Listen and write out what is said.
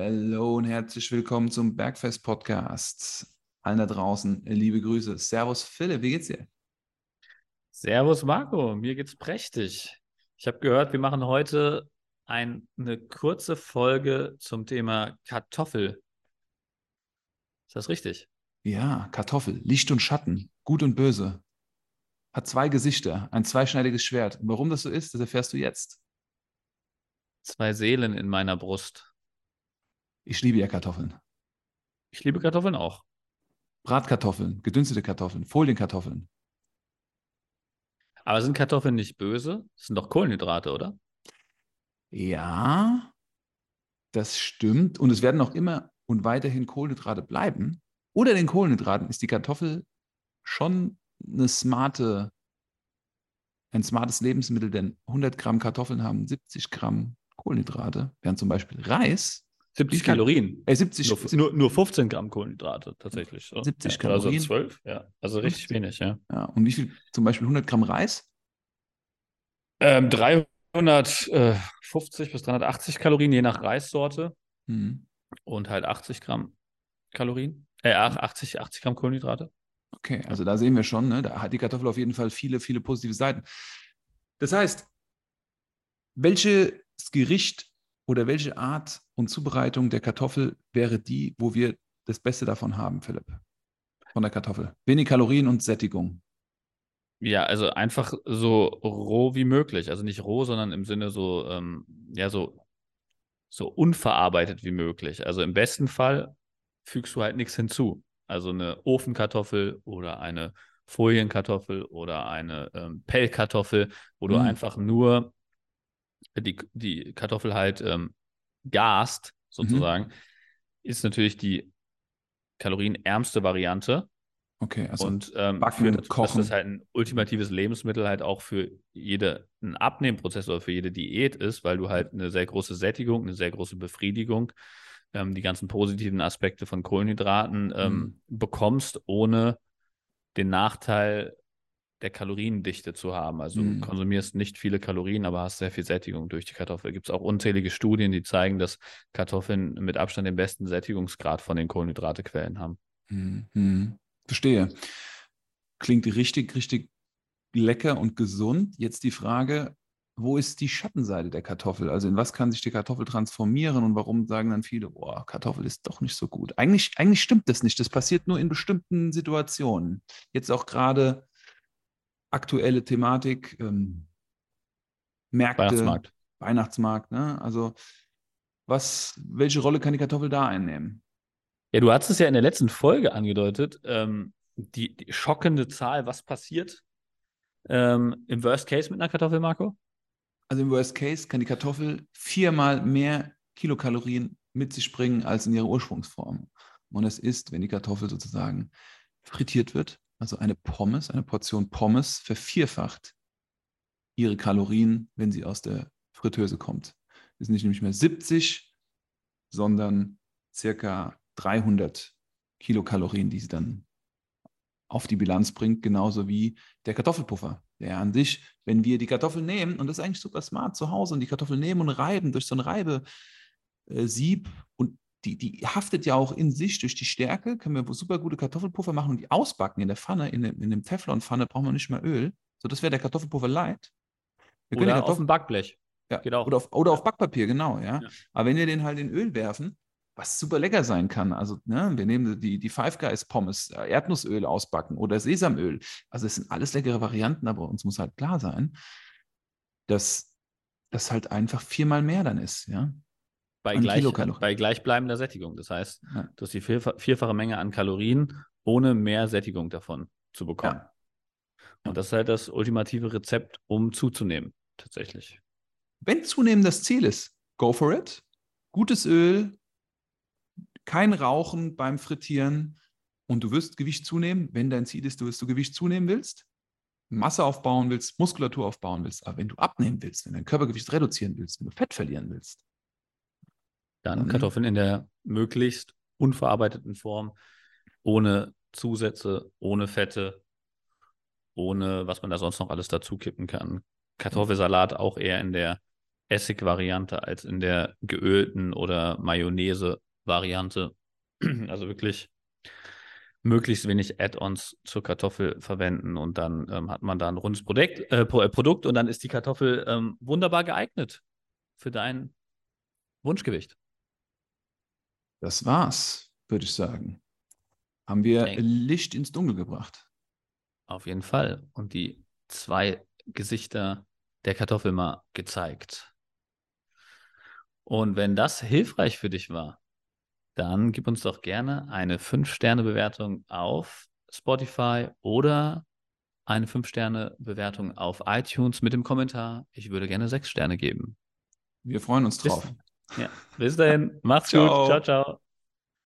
Hallo und herzlich willkommen zum Bergfest Podcast. Allen da draußen, liebe Grüße. Servus Philipp, wie geht's dir? Servus Marco, mir geht's prächtig. Ich habe gehört, wir machen heute ein, eine kurze Folge zum Thema Kartoffel. Ist das richtig? Ja, Kartoffel, Licht und Schatten, gut und böse. Hat zwei Gesichter, ein zweischneidiges Schwert. Und warum das so ist, das erfährst du jetzt. Zwei Seelen in meiner Brust. Ich liebe ja Kartoffeln. Ich liebe Kartoffeln auch. Bratkartoffeln, gedünstete Kartoffeln, Folienkartoffeln. Aber sind Kartoffeln nicht böse? Das sind doch Kohlenhydrate, oder? Ja, das stimmt. Und es werden auch immer und weiterhin Kohlenhydrate bleiben. Oder den Kohlenhydraten ist die Kartoffel schon eine smarte, ein smartes Lebensmittel, denn 100 Gramm Kartoffeln haben 70 Gramm Kohlenhydrate, während zum Beispiel Reis 70 Kalorien. Äh, 70, nur, nur, nur 15 Gramm Kohlenhydrate tatsächlich. So. 70 ja, Kalorien. Also 12, ja. Also richtig 15. wenig, ja. Ja, und wie viel zum Beispiel 100 Gramm Reis? Ähm, 350 bis 380 Kalorien, je nach Reissorte. Hm. Und halt 80 Gramm Kalorien. Äh, 80, 80 Gramm Kohlenhydrate. Okay, also da sehen wir schon, ne, da hat die Kartoffel auf jeden Fall viele, viele positive Seiten. Das heißt, welches Gericht oder welche Art und Zubereitung der Kartoffel wäre die, wo wir das Beste davon haben, Philipp? Von der Kartoffel. Wenig Kalorien und Sättigung. Ja, also einfach so roh wie möglich. Also nicht roh, sondern im Sinne so, ähm, ja, so, so unverarbeitet wie möglich. Also im besten Fall fügst du halt nichts hinzu. Also eine Ofenkartoffel oder eine Folienkartoffel oder eine ähm, Pellkartoffel, wo du Mm. einfach nur die, die Kartoffel halt ähm, gast, sozusagen, ist natürlich die kalorienärmste Variante. Okay, also und ähm, backen, führt dazu, dass kochen. das halt ein ultimatives Lebensmittel halt auch für jede einen Abnehmprozess oder für jede Diät ist, weil du halt eine sehr große Sättigung, eine sehr große Befriedigung, ähm, die ganzen positiven Aspekte von Kohlenhydraten ähm, bekommst, ohne den Nachteil der Kaloriendichte zu haben. Also Mhm. du konsumierst nicht viele Kalorien, aber hast sehr viel Sättigung durch die Kartoffel. Gibt es auch unzählige Studien, die zeigen, dass Kartoffeln mit Abstand den besten Sättigungsgrad von den Kohlenhydratequellen haben. Hm, hm. Verstehe. Klingt richtig, richtig lecker und gesund. Jetzt die Frage, wo ist die Schattenseite der Kartoffel? Also in was kann sich die Kartoffel transformieren und warum sagen dann viele, boah, Kartoffel ist doch nicht so gut. Eigentlich, eigentlich stimmt das nicht. Das passiert nur in bestimmten Situationen. Jetzt auch gerade aktuelle Thematik, ähm, Märkte, Weihnachtsmarkt. Weihnachtsmarkt. Ne? Also was, welche Rolle kann die Kartoffel da einnehmen? Ja, du hast es ja in der letzten Folge angedeutet, ähm, die, die schockende Zahl, was passiert ähm, im Worst Case mit einer Kartoffel, Marco? Also im Worst Case kann die Kartoffel viermal mehr Kilokalorien mit sich bringen als in ihrer Ursprungsform. Und es ist, wenn die Kartoffel sozusagen frittiert wird, also eine Pommes, eine Portion Pommes vervierfacht ihre Kalorien, wenn sie aus der Fritteuse kommt. Es sind nicht nämlich mehr 70, sondern circa 300 Kilokalorien, die sie dann auf die Bilanz bringt, genauso wie der Kartoffelpuffer. Der an sich, wenn wir die Kartoffel nehmen, und das ist eigentlich super smart zu Hause, und die Kartoffel nehmen und reiben durch so ein Reibesieb und die, die haftet ja auch in sich durch die Stärke, können wir super gute Kartoffelpuffer machen und die ausbacken in der Pfanne, in, dem, in dem Teflonpfanne brauchen wir nicht mehr Öl. So, das wäre der Kartoffelpuffer light. Wir Oder auf dem Backblech. ja, Geht auch. Oder, auf, oder auf Backpapier, genau, ja. Ja. Aber wenn wir den halt in Öl werfen, was super lecker sein kann, also ne, wir nehmen die, die Five Guys Pommes, äh, Erdnussöl ausbacken oder Sesamöl. Also es sind alles leckere Varianten, aber uns muss halt klar sein, dass das halt einfach viermal mehr dann ist, ja. Bei, gleich, bei gleichbleibender Sättigung. Das heißt, Ja. du hast die vierfa- vierfache Menge an Kalorien, ohne mehr Sättigung davon zu bekommen. Ja. Und das ist halt das ultimative Rezept, um zuzunehmen, tatsächlich. Wenn zunehmend das Ziel ist, go for it. Gutes Öl, kein Rauchen beim Frittieren und du wirst Gewicht zunehmen, wenn dein Ziel ist, du wirst du Gewicht zunehmen willst, Masse aufbauen willst, Muskulatur aufbauen willst, aber wenn du abnehmen willst, wenn dein Körpergewicht reduzieren willst, wenn du Fett verlieren willst, Dann Dann- Kartoffeln in der möglichst unverarbeiteten Form, ohne Zusätze, ohne Fette, ohne was man da sonst noch alles dazu kippen kann. Kartoffelsalat auch eher in der Essig-Variante als in der geölten oder Mayonnaise-Variante. Also wirklich möglichst wenig Add-ons zur Kartoffel verwenden und dann ähm, hat man da ein rundes Produkt, äh, Produkt und dann ist die Kartoffel ähm, wunderbar geeignet für dein Wunschgewicht. Das war's, würde ich sagen. Haben wir Okay. Licht ins Dunkel gebracht. Auf jeden Fall. Und die zwei Gesichter der Kartoffel mal gezeigt. Und wenn das hilfreich für dich war, dann gib uns doch gerne eine 5-Sterne-Bewertung auf Spotify oder eine 5-Sterne-Bewertung auf iTunes mit dem Kommentar, ich würde gerne 6 Sterne geben. Wir freuen uns Bis- drauf. Ja. Bis dahin, macht's Ciao. gut. Ciao, ciao.